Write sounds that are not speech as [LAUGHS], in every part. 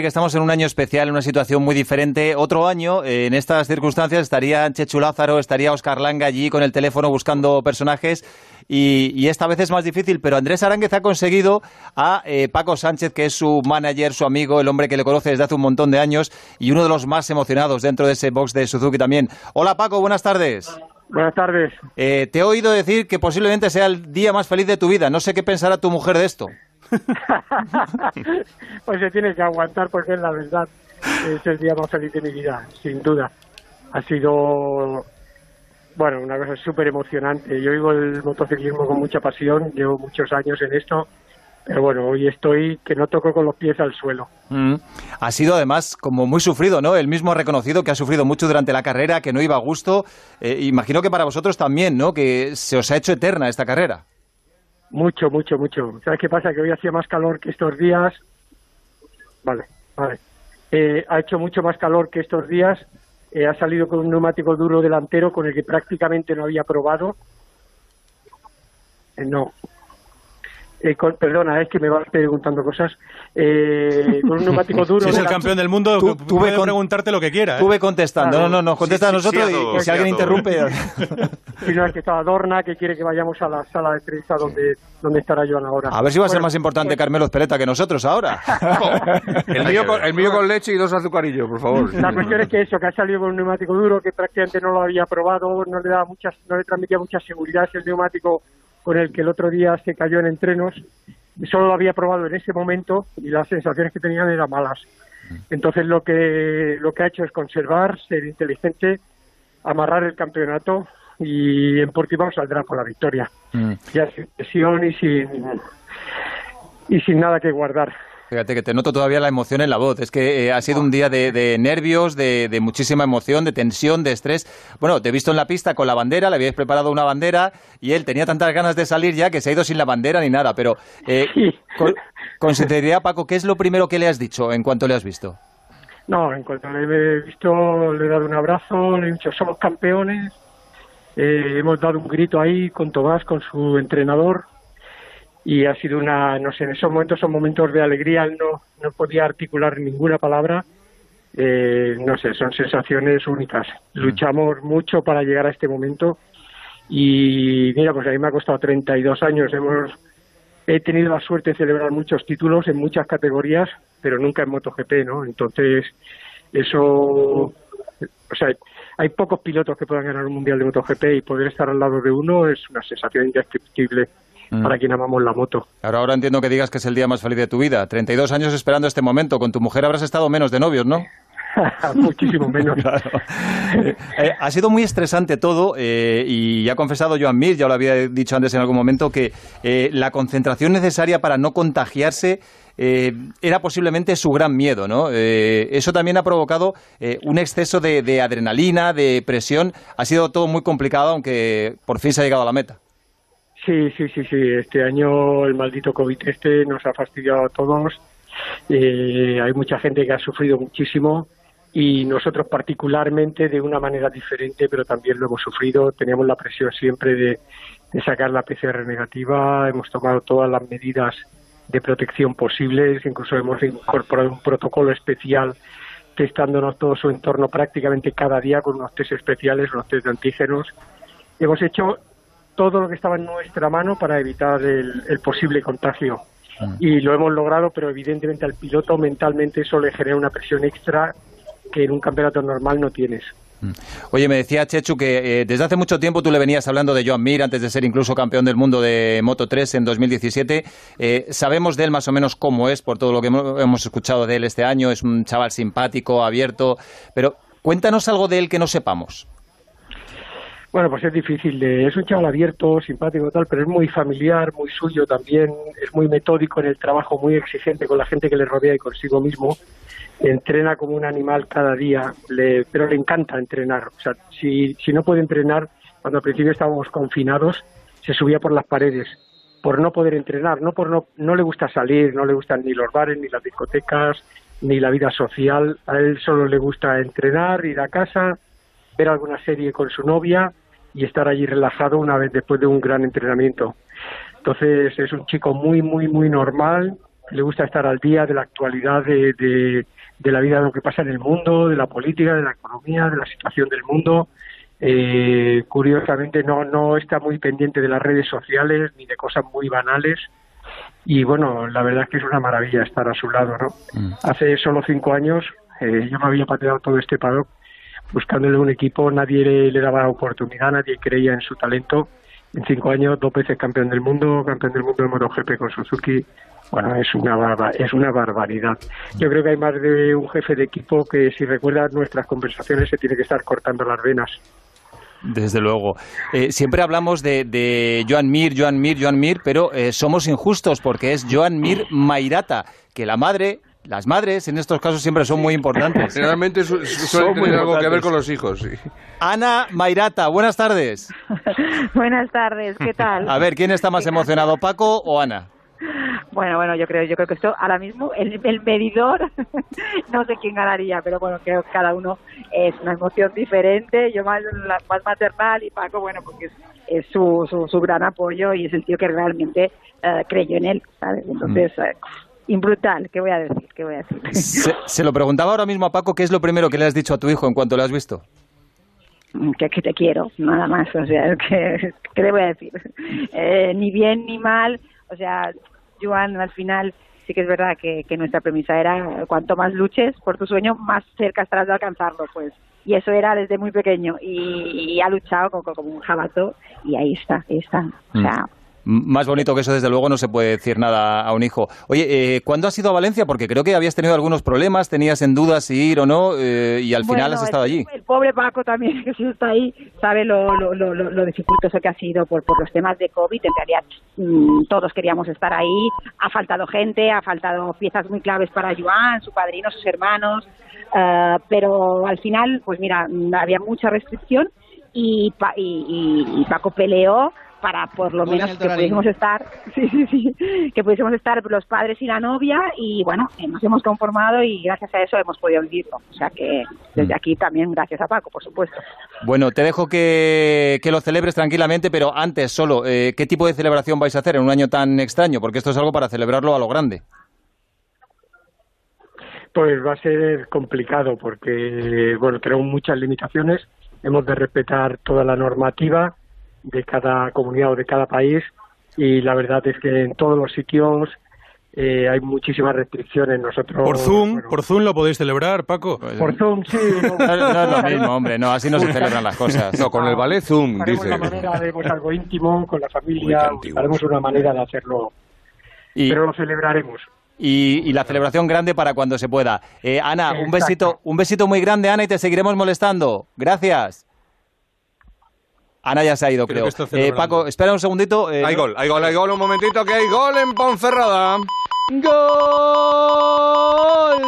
que estamos en un año especial, en una situación muy diferente. Otro año, eh, en estas circunstancias, estaría Chechu Lázaro, estaría Oscar Langa allí con el teléfono buscando personajes. Y, esta vez es más difícil, pero Andrés Aránguez ha conseguido a eh, Paco Sánchez, que es su manager, su amigo, el hombre que le conoce desde hace un montón de años y uno de los más emocionados dentro de ese box de Suzuki también. Hola Paco, buenas tardes. Buenas tardes. Eh, te he oído decir que posiblemente sea el día más feliz de tu vida. No sé qué pensará tu mujer de esto. [LAUGHS] pues se tiene que aguantar porque es la verdad. Es el día más feliz de mi vida, sin duda. Ha sido, bueno, una cosa súper emocionante. Yo vivo el motociclismo con mucha pasión, llevo muchos años en esto. Pero bueno, hoy estoy que no toco con los pies al suelo. Mm. Ha sido además como muy sufrido, ¿no? El mismo ha reconocido que ha sufrido mucho durante la carrera, que no iba a gusto. Eh, imagino que para vosotros también, ¿no? Que se os ha hecho eterna esta carrera. Mucho, mucho, mucho. ¿Sabes qué pasa? Que hoy hacía más calor que estos días. Vale, vale. Eh, ha hecho mucho más calor que estos días. Eh, ha salido con un neumático duro delantero con el que prácticamente no había probado. Eh, no, eh, perdona, es que me vas preguntando cosas, eh, con un [LAUGHS] neumático duro. Si es el campeón del mundo, tú, puedes preguntarte lo que quieras. Tuve contestando, no, no, no, contesta a nosotros y, si alguien interrumpe. [LAUGHS] si no, es que está Adorna, que quiere que vayamos a la sala de prensa donde, donde estará Joan ahora. A ver si va a ser más importante pues- Carmelo Espeleta que nosotros ahora. [LAUGHS] el, mío con, el mío con leche y dos azucarillos, por favor. La cuestión es que eso, que ha salido con un neumático duro, que prácticamente no lo había probado, no le, da muchas, no le transmitía mucha seguridad, es el neumático con el que el otro día se cayó en entrenos y solo lo había probado en ese momento y las sensaciones que tenían eran malas. Entonces lo que lo que ha hecho es conservar, ser inteligente, amarrar el campeonato y en Portimao saldrá con la victoria. Mm. Ya sin presión y sin y sin nada que guardar. Fíjate que te noto todavía la emoción en la voz. Es que eh, ha sido un día de, nervios, de, muchísima emoción, de tensión, de estrés. Bueno, te he visto en la pista con la bandera, le habíais preparado una bandera y él tenía tantas ganas de salir ya que se ha ido sin la bandera ni nada. Pero, eh, con, sinceridad, Paco, ¿qué es lo primero que le has dicho en cuanto le has visto? No, en cuanto le he visto, le he dado un abrazo, le he dicho, somos campeones. Eh, hemos dado un grito ahí con Tomás, con su entrenador, y ha sido una, no sé, en esos momentos son momentos de alegría, no, no podía articular ninguna palabra, eh, no sé, son sensaciones únicas. Mm. Luchamos mucho para llegar a este momento y mira, pues a mí me ha costado 32 años, hemos he tenido la suerte de celebrar muchos títulos en muchas categorías, pero nunca en MotoGP, ¿no? Entonces, eso, o sea, hay pocos pilotos que puedan ganar un mundial de MotoGP y poder estar al lado de uno es una sensación indescriptible Mm. para quien amamos la moto. Ahora, ahora entiendo que digas que es el día más feliz de tu vida. 32 años esperando este momento. Con tu mujer habrás estado menos de novios, ¿no? [LAUGHS] Muchísimo menos. [LAUGHS] Eh, ha sido muy estresante todo eh, y ya ha confesado Joan Mir, ya lo había dicho antes en algún momento, que eh, la concentración necesaria para no contagiarse era posiblemente su gran miedo, ¿no? eso también ha provocado un exceso de, de adrenalina, de presión. Ha sido todo muy complicado, aunque por fin se ha llegado a la meta. Sí, sí, sí, sí. Este año el maldito COVID este nos ha fastidiado a todos. Eh, hay mucha gente que ha sufrido muchísimo y nosotros particularmente de una manera diferente, pero también lo hemos sufrido. Teníamos la presión siempre de, sacar la PCR negativa. Hemos tomado todas las medidas de protección posibles. Incluso hemos incorporado un protocolo especial testándonos todo su entorno prácticamente cada día con unos test especiales, unos test de antígenos. Hemos hecho todo lo que estaba en nuestra mano para evitar el, posible contagio. Mm. Y lo hemos logrado, pero evidentemente al piloto mentalmente eso le genera una presión extra que en un campeonato normal no tienes. Mm. Oye, me decía Chechu que eh, desde hace mucho tiempo tú le venías hablando de Joan Mir antes de ser incluso campeón del mundo de Moto 3 en 2017. Eh, sabemos de él más o menos cómo es por todo lo que hemos escuchado de él este año. Es un chaval simpático, abierto, pero cuéntanos algo de él que no sepamos. Bueno, pues es difícil. Es un chaval abierto, simpático, tal, pero es muy familiar, muy suyo también. Es muy metódico en el trabajo, muy exigente con la gente que le rodea y consigo mismo. Entrena como un animal cada día, le, pero le encanta entrenar. O sea, si, si no puede entrenar, cuando al principio estábamos confinados, se subía por las paredes por no poder entrenar, no por no, no le gusta salir, no le gustan ni los bares, ni las discotecas, ni la vida social. A él solo le gusta entrenar, ir a casa, ver alguna serie con su novia y estar allí relajado una vez después de un gran entrenamiento. Entonces es un chico muy, muy, muy normal, le gusta estar al día de la actualidad de, de, la vida, de lo que pasa en el mundo, de la política, de la economía, de la situación del mundo. Eh, curiosamente no, no está muy pendiente de las redes sociales ni de cosas muy banales y bueno, la verdad es que es una maravilla estar a su lado, ¿no? Mm. Hace solo cinco años eh, yo me había pateado todo este paddock buscándole un equipo, nadie le, daba oportunidad, nadie creía en su talento. En cinco años, dos veces campeón del mundo, campeón del mundo de MotoGP con Suzuki. Bueno, es una, es una barbaridad. Yo creo que hay más de un jefe de equipo que, si recuerdas nuestras conversaciones, se tiene que estar cortando las venas. Desde luego. Eh, siempre hablamos de, de, Joan Mir, Joan Mir, Joan Mir, pero eh, somos injustos porque es Joan Mir Mairata, que la madre las madres en estos casos siempre son muy importantes. [LAUGHS] Generalmente suelen tener algo que ver con los hijos. Ana Mairata, buenas tardes. [LAUGHS] buenas tardes, ¿qué tal? [LAUGHS] A ver, ¿quién está más emocionado, Paco o Ana? Bueno, bueno, yo creo, yo creo que esto ahora mismo el, medidor, no sé quién ganaría, pero bueno, creo que cada uno es una emoción diferente. Yo más, más maternal y Paco, bueno, porque es, su, su, gran apoyo y es el tío que realmente eh, creyó en él, ¿sabes? Entonces, mm. eh, brutal, ¿qué voy a decir? ¿Qué voy a decir? Se, lo preguntaba ahora mismo a Paco, ¿qué es lo primero que le has dicho a tu hijo en cuanto lo has visto? Mm, que, que te quiero, nada más, o sea, [LAUGHS] que, ¿qué le voy a decir? Eh, ni bien ni mal, o sea, Joan, al final sí que es verdad que, nuestra premisa era cuanto más luches por tu sueño, más cerca estarás de alcanzarlo, pues. Y eso era desde muy pequeño y, ha luchado como, como, un jabato y ahí está, ahí está. O sea, mm. Más bonito que eso, desde luego, no se puede decir nada a un hijo. Oye, eh, ¿cuándo has ido a Valencia? Porque creo que habías tenido algunos problemas, tenías en duda si ir o no, eh, y al final has estado allí. El pobre Paco también, [LAUGHS] que si está ahí, sabe lo, lo, lo, lo dificultoso que ha sido por, por los temas de COVID. En realidad, mm, todos queríamos estar ahí. Ha faltado gente, ha faltado piezas muy claves para Joan, su padrino, sus hermanos. Eh, pero al final, pues mira, había mucha restricción y, y, y Paco peleó para por lo menos que pudiésemos estar, [LAUGHS] sí, sí, sí, que pudiésemos estar los padres y la novia y bueno, eh, nos hemos conformado y gracias a eso hemos podido vivirlo. O sea que desde mm. aquí también gracias a Paco, por supuesto. Bueno, te dejo que, que lo celebres tranquilamente, pero antes solo, eh, ¿qué tipo de celebración vais a hacer en un año tan extraño? Porque esto es algo para celebrarlo a lo grande. Pues va a ser complicado porque, bueno, tenemos muchas limitaciones, hemos de respetar toda la normativa de cada comunidad o de cada país y la verdad es que en todos los sitios eh, hay muchísimas restricciones. Nosotros por Zoom, por Zoom lo podéis celebrar, Paco. Por Zoom, sí. [LAUGHS] No, es lo mismo, hombre. No, así no se celebran las cosas. No, con el ballet Zoom, dice. una manera, haremos algo íntimo con la familia. Haremos una manera de hacerlo. pero lo celebraremos. Y, la celebración grande para cuando se pueda. Eh, Ana, un besito, un besito muy grande, Ana, y te seguiremos molestando. Gracias. Ana ya se ha ido, creo. Eh, Paco, espera un segundito. Eh, hay gol, hay gol, hay gol, un momentito, que hay gol en Ponferrada. Gol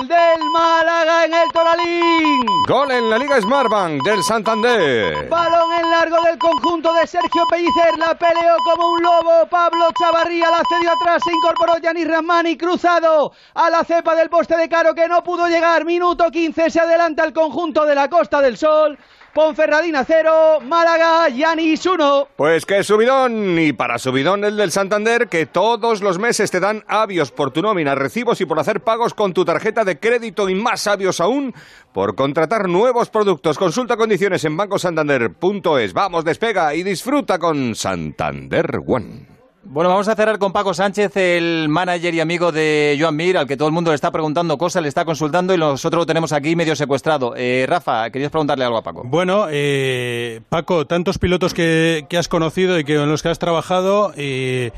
del Málaga en el Toralín. Gol en la Liga Smartbank del Santander. Balón en largo del conjunto de Sergio Pellicer. La peleó como un lobo. Pablo Chavarría la cedió atrás. Se incorporó Yanis Ramani cruzado a la cepa del poste de Caro que no pudo llegar. Minuto 15. Se adelanta el conjunto de la Costa del Sol. Ponferradina 0, Málaga, Yanis 1. Pues que subidón, y para subidón el del Santander, que todos los meses te dan avios por tu nómina, recibos y por hacer pagos con tu tarjeta de crédito y más avios aún por contratar nuevos productos. Consulta condiciones en bancosantander.es. Vamos, despega y disfruta con Santander One. Bueno, vamos a cerrar con Paco Sánchez, el manager y amigo de Joan Mir, al que todo el mundo le está preguntando cosas, le está consultando y nosotros lo tenemos aquí medio secuestrado. Eh, Rafa, querías preguntarle algo a Paco. Bueno, eh, Paco, tantos pilotos que, has conocido y que en los que has trabajado, eh,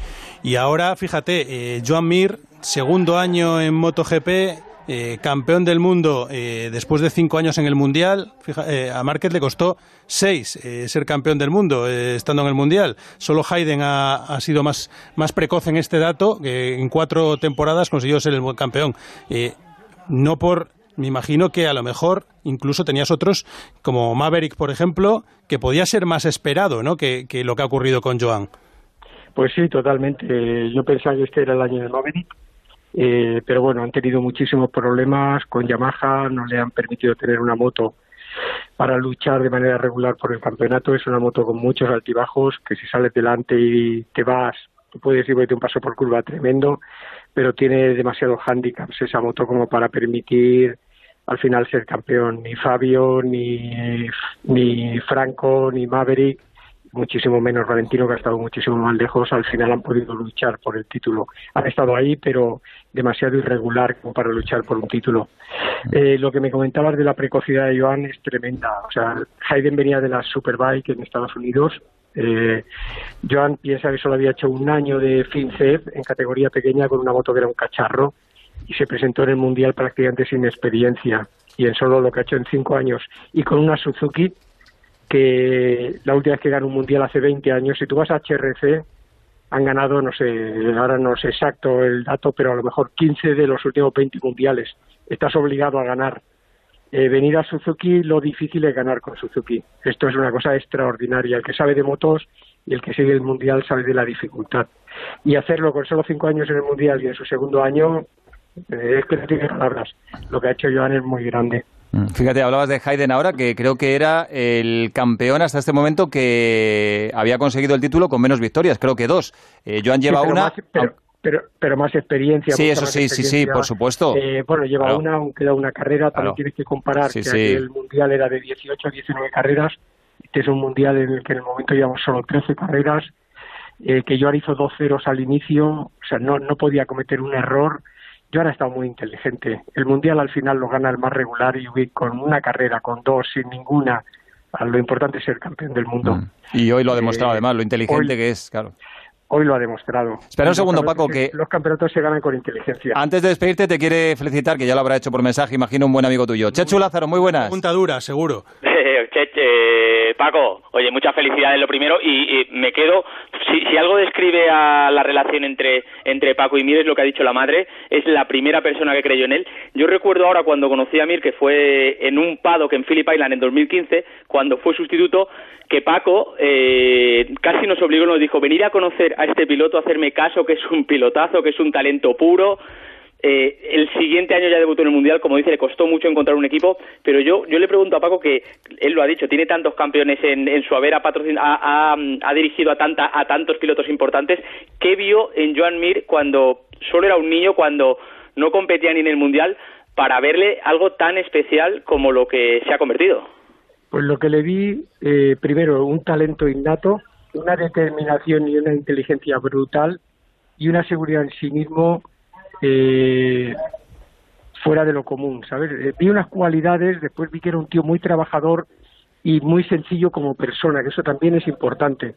y ahora, fíjate, Joan Mir, segundo año en MotoGP, eh, campeón del mundo eh, después de cinco años en el Mundial. Eh, a Márquez le costó seis ser campeón del mundo estando en el Mundial. Solo Hayden ha, sido más, más precoz en este dato, que en cuatro temporadas consiguió ser el campeón. no por me imagino que a lo mejor incluso tenías otros, como Maverick, por ejemplo, que podía ser más esperado ¿no? que, que lo que ha ocurrido con Joan. Pues sí, totalmente. Yo pensaba que este era el año de Maverick eh, pero bueno, han tenido muchísimos problemas con Yamaha, no le han permitido tener una moto para luchar de manera regular por el campeonato. Es una moto con muchos altibajos, que si sales delante y te vas, tú puedes ir un paso por curva tremendo, pero tiene demasiados handicaps esa moto como para permitir al final ser campeón. Ni Fabio, ni, ni Franco, ni Maverick muchísimo menos Valentino, que ha estado muchísimo más lejos, al final han podido luchar por el título. Han estado ahí, pero demasiado irregular como para luchar por un título. Eh, lo que me comentabas de la precocidad de Joan es tremenda. O sea, Hayden venía de la Superbike en Estados Unidos. Eh, Joan piensa que solo había hecho un año de FinCEP en categoría pequeña con una moto que era un cacharro y se presentó en el Mundial prácticamente sin experiencia. Y en solo lo que ha hecho en cinco años y con una Suzuki que la última vez que ganó un mundial hace 20 años, si tú vas a HRC, han ganado, no sé, ahora no sé exacto el dato, pero a lo mejor 15 de los últimos 20 mundiales. Estás obligado a ganar. Eh, venir a Suzuki, lo difícil es ganar con Suzuki. Esto es una cosa extraordinaria. El que sabe de motos y el que sigue el mundial sabe de la dificultad. Y hacerlo con solo cinco años en el mundial y en su segundo año, eh, es que no tiene palabras. Lo que ha hecho Joan es muy grande. Fíjate, hablabas de Hayden ahora, que creo que era el campeón hasta este momento que había conseguido el título con menos victorias, creo que dos. Eh, Joan lleva una... pero, pero, más experiencia. Sí, eso sí, sí, sí, por supuesto. Eh, bueno, lleva una, aunque da una carrera, también tienes que comparar que el mundial era de 18 a 19 carreras, este es un mundial en el que en el momento llevamos solo 13 carreras, eh, que Joan hizo dos ceros al inicio, o sea, no, no podía cometer un error, yo ahora he estado muy inteligente. El mundial al final lo gana el más regular y con una carrera, con dos, sin ninguna. Lo importante es ser campeón del mundo. Mm. Y hoy lo ha demostrado, eh, además, lo inteligente que es, claro. Hoy lo ha demostrado. Espera un segundo, Paco, que... Los campeonatos se ganan con inteligencia. Antes de despedirte, te quiere felicitar, que ya lo habrá hecho por mensaje, imagino, un buen amigo tuyo. Chechu Lázaro, muy buenas. Punta dura, seguro. [LAUGHS] Cheche, Paco, oye, muchas felicidades lo primero y, me quedo, si, algo describe a la relación entre, entre Paco y Mir es lo que ha dicho la madre, es la primera persona que creyó en él. Yo recuerdo ahora cuando conocí a Mir, que fue en un paddock en Phillip Island en 2015, cuando fue sustituto, que Paco eh, casi nos obligó, nos dijo, venir a conocer a este piloto, hacerme caso, que es un pilotazo, que es un talento puro, eh, el siguiente año ya debutó en el Mundial, como dice, le costó mucho encontrar un equipo, pero yo, le pregunto a Paco que él lo ha dicho, tiene tantos campeones en, en su haber, ha, ha, ha, dirigido a, tanta, a tantos pilotos importantes, ¿qué vio en Joan Mir cuando solo era un niño, cuando no competía ni en el Mundial, para verle algo tan especial como lo que se ha convertido? Pues lo que le vi, eh, primero, un talento innato, una determinación y una inteligencia brutal y una seguridad en sí mismo eh, fuera de lo común, ¿sabes? Eh, vi unas cualidades, después vi que era un tío muy trabajador y muy sencillo como persona, que eso también es importante,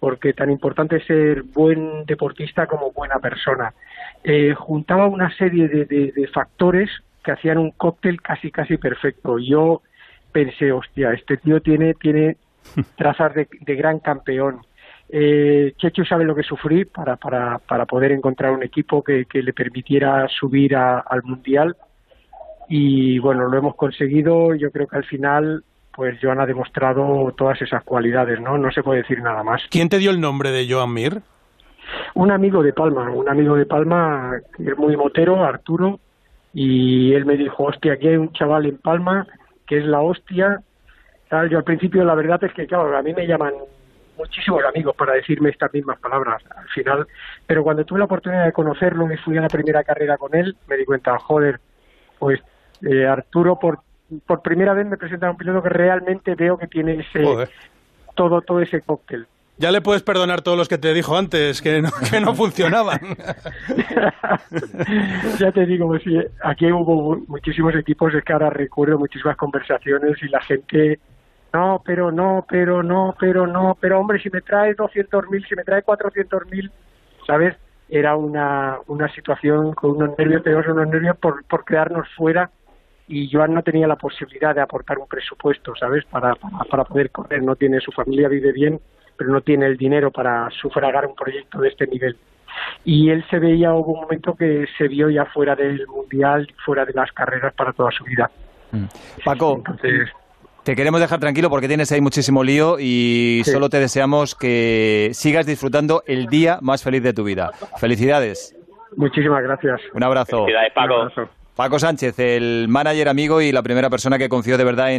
porque tan importante es ser buen deportista como buena persona. Eh, juntaba una serie de, de, factores que hacían un cóctel casi casi perfecto. Yo pensé, hostia, este tío tiene, tiene [LAUGHS] trazas de, de gran campeón eh, Checho sabe lo que sufrí para, para, para poder encontrar un equipo que, le permitiera subir al Mundial y bueno, lo hemos conseguido. Yo creo que al final pues Joan ha demostrado todas esas cualidades, ¿no? No se puede decir nada más. ¿Quién te dio el nombre de Joan Mir? Un amigo de Palma, un amigo de Palma que es muy motero, Arturo, y él me dijo, hostia, aquí hay un chaval en Palma que es la hostia. Tal. Yo al principio la verdad es que, claro, a mí me llaman muchísimos amigos para decirme estas mismas palabras al final, pero cuando tuve la oportunidad de conocerlo y fui a la primera carrera con él, me di cuenta, joder, pues eh, Arturo por, por primera vez me presenta a un piloto que realmente veo que tiene ese todo todo ese cóctel. Ya le puedes perdonar todos los que te dijo antes, que no, que no funcionaban. [LAUGHS] ya te digo, pues aquí hubo muchísimos equipos, es que ahora recuerdo muchísimas conversaciones y la gente no, pero no, pero no, pero no, pero hombre, si me trae 200.000, si me trae 400.000, ¿sabes? Era una, una situación con unos nervios, tenemos unos nervios por, por quedarnos fuera y Joan no tenía la posibilidad de aportar un presupuesto, ¿sabes? Para, para, poder correr, no tiene, su familia vive bien, pero no tiene el dinero para sufragar un proyecto de este nivel. Y él se veía, hubo un momento que se vio ya fuera del mundial, fuera de las carreras para toda su vida. Mm. Paco, Entonces, te queremos dejar tranquilo porque tienes ahí muchísimo lío y solo te deseamos que sigas disfrutando el día más feliz de tu vida. Felicidades. Muchísimas gracias. Un abrazo. Felicidades, Paco. Paco Sánchez, el manager amigo y la primera persona que confió de verdad en